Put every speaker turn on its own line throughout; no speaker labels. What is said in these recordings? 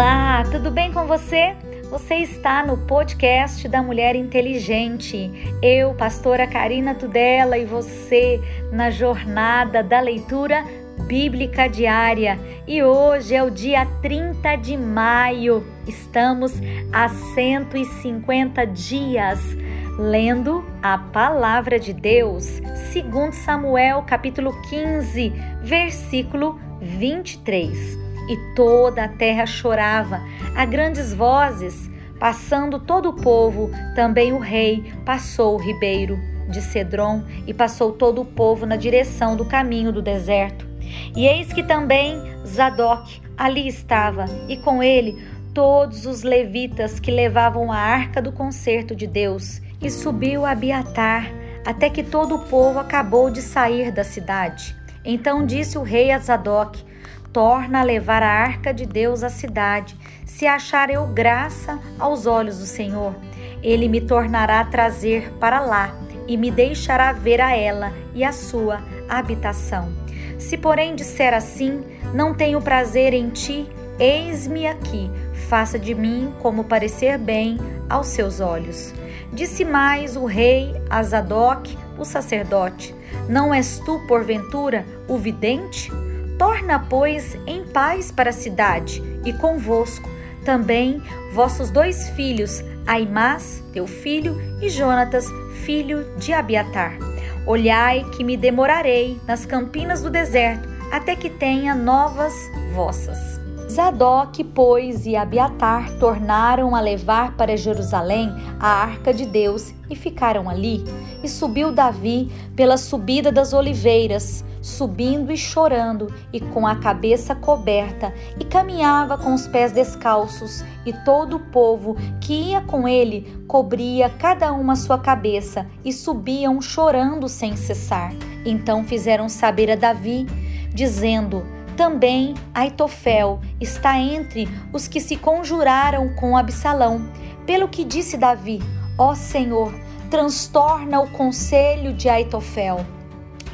Olá, tudo bem com você? Você está no podcast da Mulher Inteligente. Eu, pastora Karina Tudela, e você na jornada da leitura bíblica diária. E hoje é o dia 30 de maio. Estamos a 150 dias lendo a palavra de Deus, segundo Samuel, capítulo 15, versículo 23 e toda a terra chorava a grandes vozes. Passando todo o povo, também o rei passou o ribeiro de Cedron e passou todo o povo na direção do caminho do deserto. E eis que também Zadok ali estava, e com ele todos os levitas que levavam a arca do concerto de Deus. E subiu a Abiatar, até que todo o povo acabou de sair da cidade. Então disse o rei a Zadok: torna a levar a arca de Deus à cidade. Se achar eu graça aos olhos do Senhor, ele me tornará a trazer para lá e me deixará ver a ela e a sua habitação. Se, porém, disser assim: Não tenho prazer em ti, eis-me aqui, faça de mim como parecer bem aos seus olhos. Disse mais o rei a Zadok, o sacerdote: Não és tu, porventura, o vidente? Torna, pois, em paz para a cidade, e convosco também vossos dois filhos, Aimás, teu filho, e Jonatas, filho de Abiatar. Olhai que me demorarei nas campinas do deserto, até que tenha novas vossas. Zadok, pois, e Abiatar tornaram a levar para Jerusalém a arca de Deus e ficaram ali. E subiu Davi pela subida das oliveiras, subindo e chorando, e com a cabeça coberta, e caminhava com os pés descalços, e todo o povo que ia com ele cobria cada uma sua cabeça, e subiam chorando sem cessar. Então fizeram saber a Davi, dizendo: também Aitofel está entre os que se conjuraram com Absalão. Pelo que disse Davi: Ó Senhor, transtorna o conselho de Aitofel.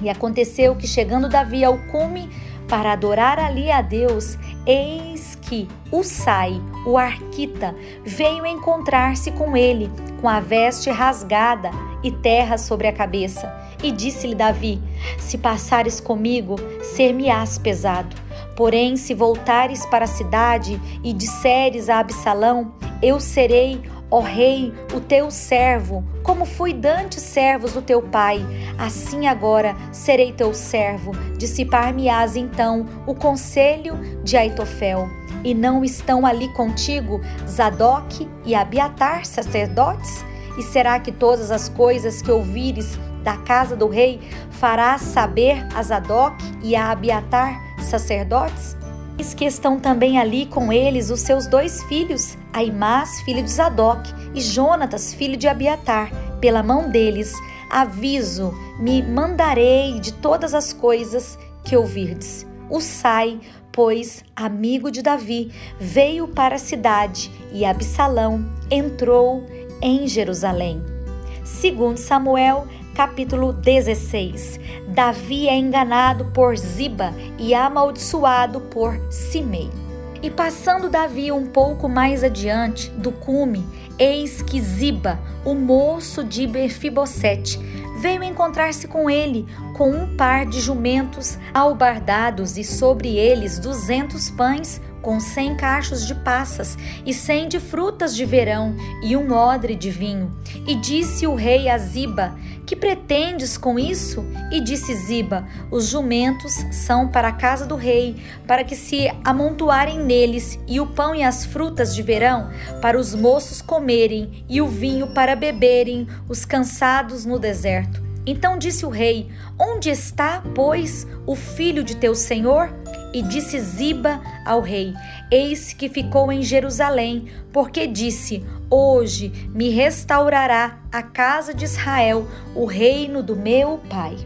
E aconteceu que, chegando Davi ao cume para adorar ali a Deus, eis que Usai, o arquita, veio encontrar-se com ele, com a veste rasgada e terra sobre a cabeça. E disse-lhe Davi: Se passares comigo, ser-me-ás pesado. Porém, se voltares para a cidade e disseres a Absalão: Eu serei Ó Rei, o teu servo, como fui dantes servos do teu pai, assim agora serei teu servo. Dissipar-me-ás então o conselho de Aitofel. E não estão ali contigo Zadok e Abiatar, sacerdotes? E será que todas as coisas que ouvires da casa do rei farás saber a Zadok e a Abiatar, sacerdotes? Eis que estão também ali com eles os seus dois filhos, Aimás, filho de Zadok, e Jonatas, filho de Abiatar. Pela mão deles, aviso, me mandarei de todas as coisas que ouvirdes. O Sai, pois, amigo de Davi, veio para a cidade e Absalão entrou em Jerusalém. Segundo Samuel, capítulo 16. Davi é enganado por Ziba e amaldiçoado por Simei. E passando Davi um pouco mais adiante do cume, eis que Ziba, o moço de Mefibosete, veio encontrar-se com ele, com um par de jumentos albardados e sobre eles duzentos pães com cem cachos de passas e cem de frutas de verão e um odre de vinho. E disse o rei a Ziba: Que pretendes com isso? E disse Ziba: Os jumentos são para a casa do rei, para que se amontoarem neles, e o pão e as frutas de verão para os moços comerem, e o vinho para beberem, os cansados no deserto. Então disse o rei: Onde está, pois, o filho de teu senhor? E disse Ziba ao rei: Eis que ficou em Jerusalém, porque disse: Hoje me restaurará a casa de Israel, o reino do meu pai.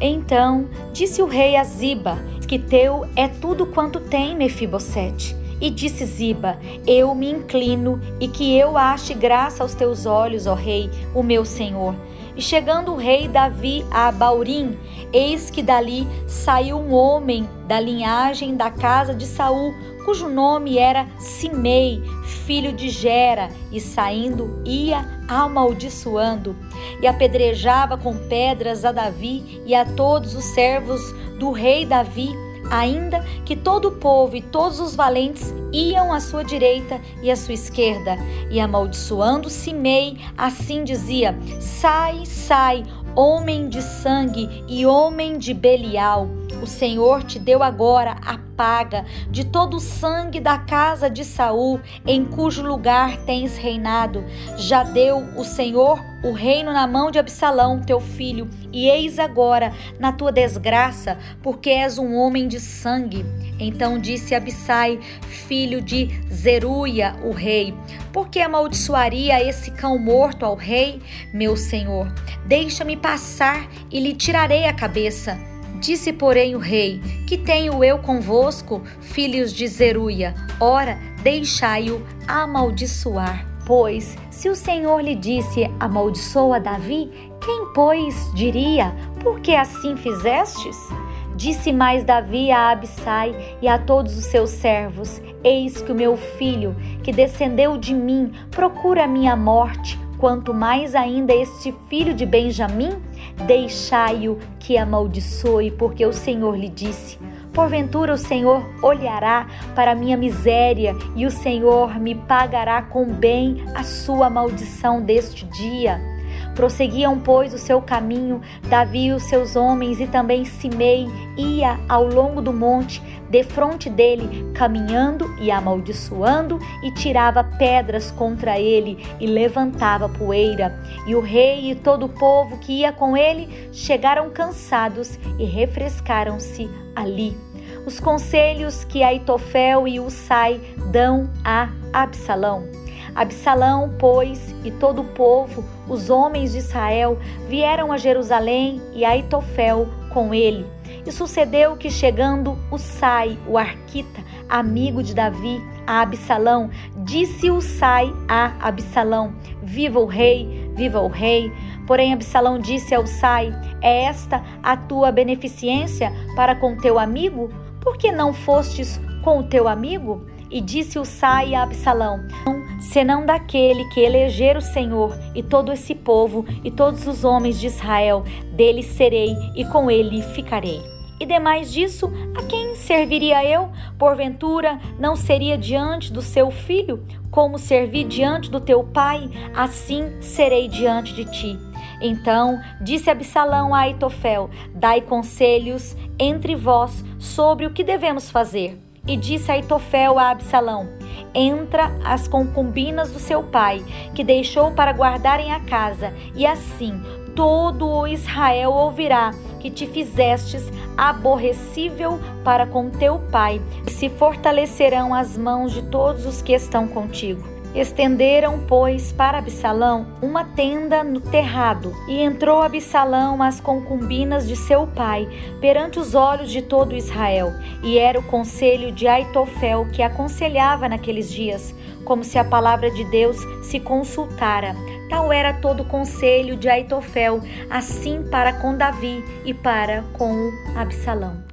Então disse o rei a Ziba: Que teu é tudo quanto tem, Mefibosete. E disse Ziba: Eu me inclino e que eu ache graça aos teus olhos, ó rei, o meu senhor. E chegando o rei Davi a Baurim, eis que dali saiu um homem da linhagem da casa de Saul, cujo nome era Simei, filho de Gera, e saindo ia amaldiçoando. E apedrejava com pedras a Davi e a todos os servos do rei Davi ainda que todo o povo e todos os valentes iam à sua direita e à sua esquerda, e amaldiçoando Simei, assim dizia: Sai, sai, homem de sangue e homem de Belial. O Senhor te deu agora a paga de todo o sangue da casa de Saul, em cujo lugar tens reinado. Já deu o Senhor o reino na mão de Absalão, teu filho, e eis agora na tua desgraça, porque és um homem de sangue. Então disse Abissai, filho de Zeruia, o rei: Por que amaldiçoaria esse cão morto ao rei, meu senhor? Deixa-me passar e lhe tirarei a cabeça. Disse, porém, o rei: Que tenho eu convosco, filhos de Zeruia? Ora, deixai-o amaldiçoar. Pois, se o Senhor lhe disse: Amaldiçoa Davi, quem, pois, diria: Por que assim fizestes? Disse mais Davi a Abissai e a todos os seus servos: Eis que o meu filho, que descendeu de mim, procura a minha morte quanto mais ainda este filho de Benjamim, deixai-o que amaldiçoe, porque o Senhor lhe disse: Porventura o Senhor olhará para minha miséria e o Senhor me pagará com bem a sua maldição deste dia. Prosseguiam, pois, o seu caminho, Davi e os seus homens, e também Simei ia ao longo do monte, defronte dele, caminhando e amaldiçoando, e tirava pedras contra ele e levantava poeira. E o rei e todo o povo que ia com ele chegaram cansados e refrescaram-se ali. Os conselhos que Aitofel e Usai dão a Absalão. Absalão, pois, e todo o povo, os homens de Israel, vieram a Jerusalém e Aitofel com ele. E sucedeu que, chegando Usai, o arquita, amigo de Davi, a Absalão, disse Usai a Absalão: Viva o rei, viva o rei. Porém, Absalão disse a Usai: É esta a tua beneficência para com teu amigo? Por que não fostes com o teu amigo? E disse Usai a Absalão: senão daquele que eleger o Senhor e todo esse povo e todos os homens de Israel, dele serei e com ele ficarei. E demais disso, a quem serviria eu? Porventura, não seria diante do seu filho? Como servi diante do teu pai, assim serei diante de ti. Então disse Absalão a Aitofel: Dai conselhos entre vós sobre o que devemos fazer. E disse Aitofel a Absalão: Entra as concubinas do seu pai, que deixou para guardarem a casa, e assim todo o Israel ouvirá que te fizestes aborrecível para com teu pai, e se fortalecerão as mãos de todos os que estão contigo. Estenderam, pois, para Absalão uma tenda no terrado, e entrou Absalão às concubinas de seu pai, perante os olhos de todo Israel. E era o conselho de Aitofel que aconselhava naqueles dias, como se a palavra de Deus se consultara. Tal era todo o conselho de Aitofel, assim para com Davi e para com Absalão.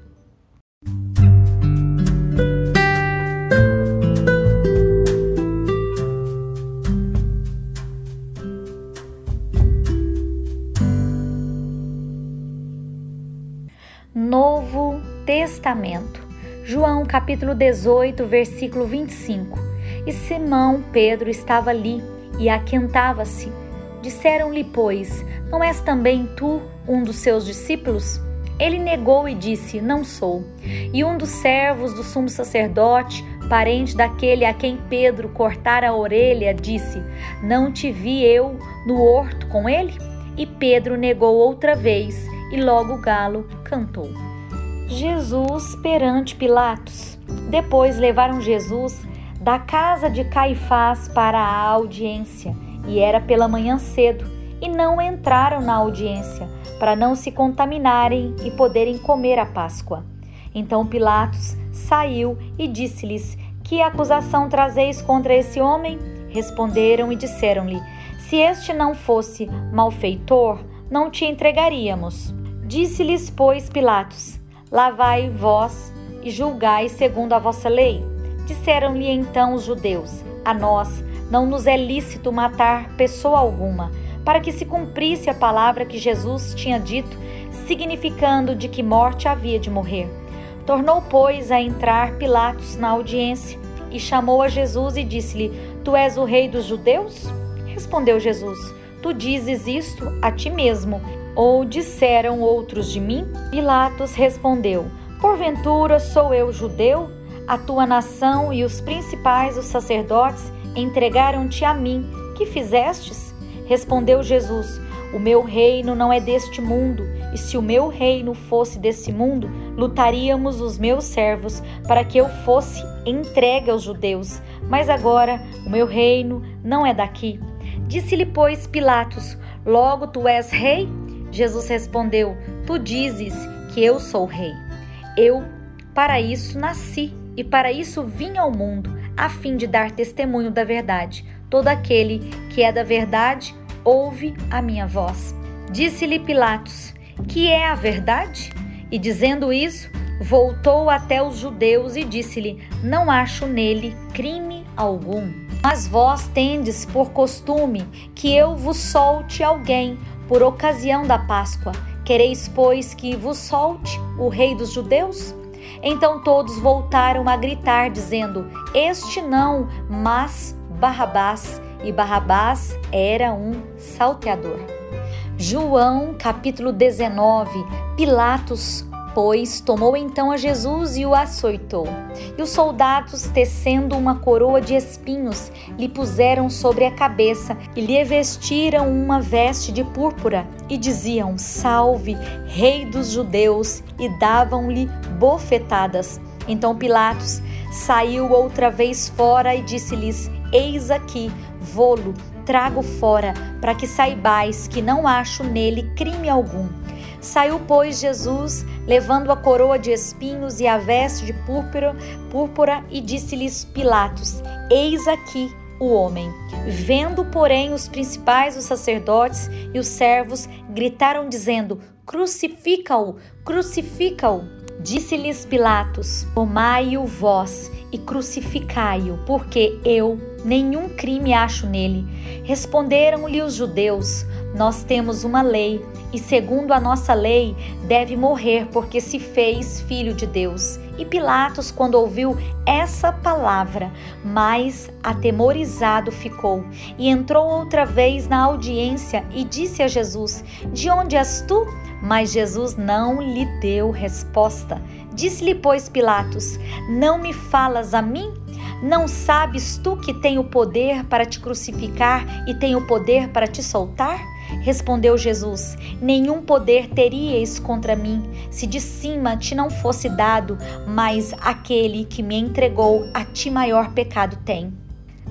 Novo Testamento. João capítulo 18, versículo 25. E Simão Pedro estava ali e aquentava-se. Disseram-lhe, pois, não és também tu um dos seus discípulos? Ele negou e disse: Não sou. E um dos servos do sumo sacerdote, parente daquele a quem Pedro cortara a orelha, disse: Não te vi eu no horto com ele? E Pedro negou outra vez e logo o galo cantou. Jesus perante Pilatos. Depois levaram Jesus da casa de Caifás para a audiência, e era pela manhã cedo, e não entraram na audiência, para não se contaminarem e poderem comer a Páscoa. Então Pilatos saiu e disse-lhes: Que acusação trazeis contra esse homem? Responderam e disseram-lhe: Se este não fosse malfeitor, não te entregaríamos. Disse-lhes, pois, Pilatos: Lavai vós e julgai segundo a vossa lei. Disseram-lhe então os judeus: A nós não nos é lícito matar pessoa alguma, para que se cumprisse a palavra que Jesus tinha dito, significando de que morte havia de morrer. Tornou, pois, a entrar Pilatos na audiência e chamou a Jesus e disse-lhe: Tu és o rei dos judeus? Respondeu Jesus: Tu dizes isto a ti mesmo. Ou disseram outros de mim? Pilatos respondeu: Porventura sou eu judeu? A tua nação e os principais, os sacerdotes, entregaram-te a mim. Que fizestes? Respondeu Jesus: O meu reino não é deste mundo, e se o meu reino fosse desse mundo, lutaríamos os meus servos para que eu fosse entregue aos judeus. Mas agora o meu reino não é daqui. Disse-lhe, pois, Pilatos: Logo tu és rei? Jesus respondeu: Tu dizes que eu sou rei. Eu, para isso, nasci e para isso vim ao mundo a fim de dar testemunho da verdade. Todo aquele que é da verdade ouve a minha voz. Disse-lhe Pilatos: Que é a verdade? E dizendo isso, voltou até os judeus e disse-lhe: Não acho nele crime algum. Mas vós tendes por costume que eu vos solte alguém por ocasião da Páscoa. Quereis, pois, que vos solte o rei dos judeus? Então todos voltaram a gritar, dizendo: Este não, mas Barrabás. E Barrabás era um salteador. João capítulo 19 Pilatos Pois tomou então a Jesus e o açoitou. E os soldados, tecendo uma coroa de espinhos, lhe puseram sobre a cabeça e lhe vestiram uma veste de púrpura e diziam: Salve, Rei dos Judeus! e davam-lhe bofetadas. Então Pilatos saiu outra vez fora e disse-lhes: Eis aqui, vou-lo, trago fora, para que saibais que não acho nele crime algum. Saiu, pois, Jesus, levando a coroa de espinhos e a veste de púrpura, púrpura e disse-lhes Pilatos: Eis aqui o homem. Vendo, porém, os principais, os sacerdotes e os servos gritaram, dizendo: Crucifica-o, crucifica-o. Disse-lhes Pilatos: Tomai-o vós e crucificai-o, porque eu nenhum crime acho nele. Responderam-lhe os judeus: Nós temos uma lei, e segundo a nossa lei, deve morrer porque se fez filho de Deus. E Pilatos, quando ouviu essa palavra, mais atemorizado ficou, e entrou outra vez na audiência e disse a Jesus: De onde és tu? Mas Jesus não lhe deu resposta. Disse-lhe, pois, Pilatos: Não me falas a mim? Não sabes tu que tenho poder para te crucificar e tenho poder para te soltar? Respondeu Jesus: Nenhum poder teríeis contra mim, se de cima te não fosse dado, mas aquele que me entregou a ti maior pecado tem.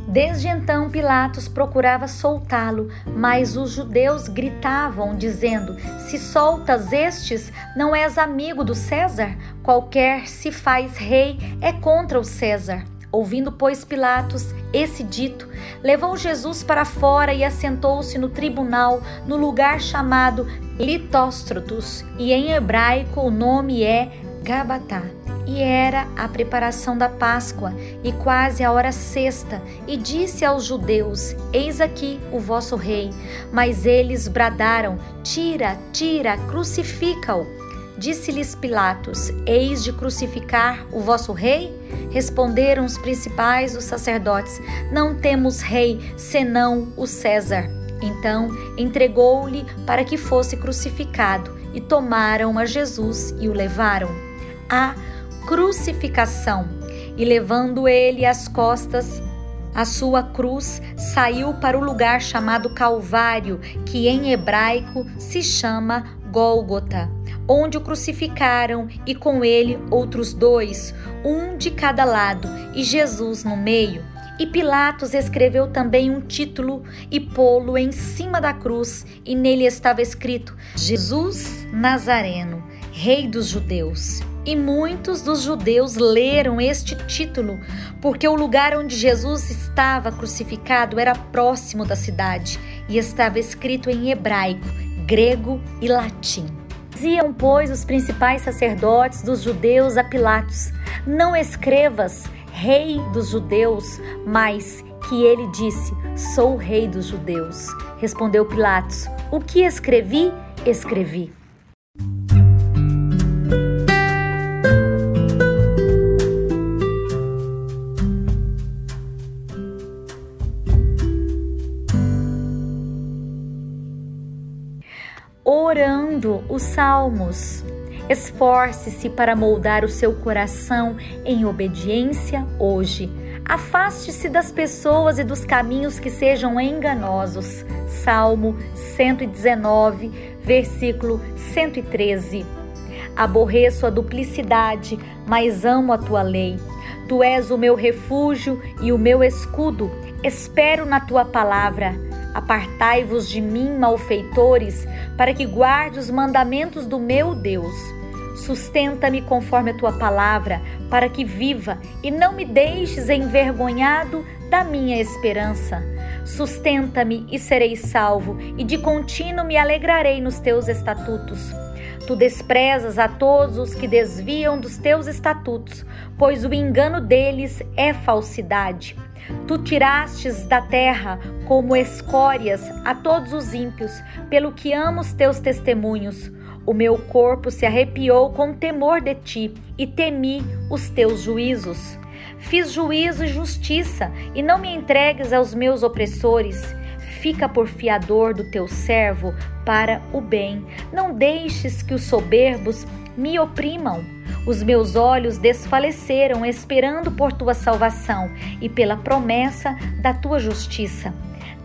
Desde então Pilatos procurava soltá-lo, mas os judeus gritavam, dizendo: Se soltas estes, não és amigo do César? Qualquer se faz rei é contra o César. Ouvindo, pois, Pilatos esse dito, levou Jesus para fora e assentou-se no tribunal, no lugar chamado Litóstrotos, e em hebraico o nome é Gabatá. E era a preparação da Páscoa, e quase a hora sexta, e disse aos judeus: Eis aqui o vosso rei. Mas eles bradaram: Tira, tira, crucifica-o. Disse-lhes Pilatos: Eis de crucificar o vosso rei? Responderam os principais, os sacerdotes: Não temos rei senão o César. Então entregou-lhe para que fosse crucificado, e tomaram a Jesus e o levaram. A crucificação. E levando ele as costas, a sua cruz saiu para o lugar chamado Calvário, que em hebraico se chama Gólgota onde o crucificaram e com ele outros dois, um de cada lado e Jesus no meio. E Pilatos escreveu também um título e pô-lo em cima da cruz, e nele estava escrito: Jesus Nazareno, Rei dos Judeus. E muitos dos judeus leram este título, porque o lugar onde Jesus estava crucificado era próximo da cidade e estava escrito em hebraico: grego e latim. Diziam, pois, os principais sacerdotes dos judeus a Pilatos: Não escrevas rei dos judeus, mas que ele disse: Sou o rei dos judeus. Respondeu Pilatos: O que escrevi, escrevi. Orando os salmos. Esforce-se para moldar o seu coração em obediência hoje Afaste-se das pessoas e dos caminhos que sejam enganosos. Salmo 119, versículo 113. Aborreço a duplicidade, mas amo a tua lei. Tu és o meu refúgio e o meu escudo. Espero na tua palavra. Apartai-vos de mim, malfeitores, para que guarde os mandamentos do meu Deus. Sustenta-me conforme a tua palavra, para que viva e não me deixes envergonhado da minha esperança. Sustenta-me e serei salvo, e de contínuo me alegrarei nos teus estatutos. Tu desprezas a todos os que desviam dos teus estatutos, pois o engano deles é falsidade. Tu tirastes da terra como escórias a todos os ímpios, pelo que amo os teus testemunhos. O meu corpo se arrepiou com temor de ti e temi os teus juízos. Fiz juízo e justiça, e não me entregues aos meus opressores. Fica por fiador do teu servo para o bem. Não deixes que os soberbos me oprimam. Os meus olhos desfaleceram esperando por tua salvação e pela promessa da tua justiça.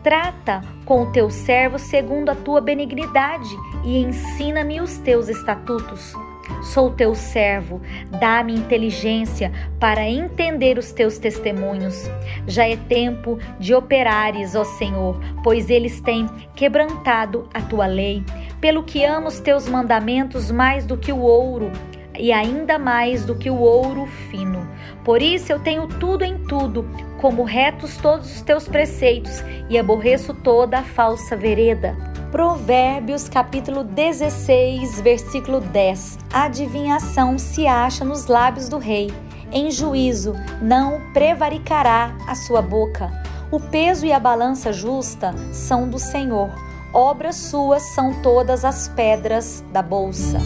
Trata com o teu servo segundo a tua benignidade e ensina-me os teus estatutos. Sou teu servo, dá-me inteligência para entender os teus testemunhos. Já é tempo de operares, ó Senhor, pois eles têm quebrantado a tua lei. Pelo que amo os teus mandamentos mais do que o ouro, e ainda mais do que o ouro fino. Por isso eu tenho tudo em tudo, como retos todos os teus preceitos, e aborreço toda a falsa vereda. Provérbios capítulo 16, versículo 10. A adivinhação se acha nos lábios do rei. Em juízo não prevaricará a sua boca. O peso e a balança justa são do Senhor. Obras suas são todas as pedras da bolsa.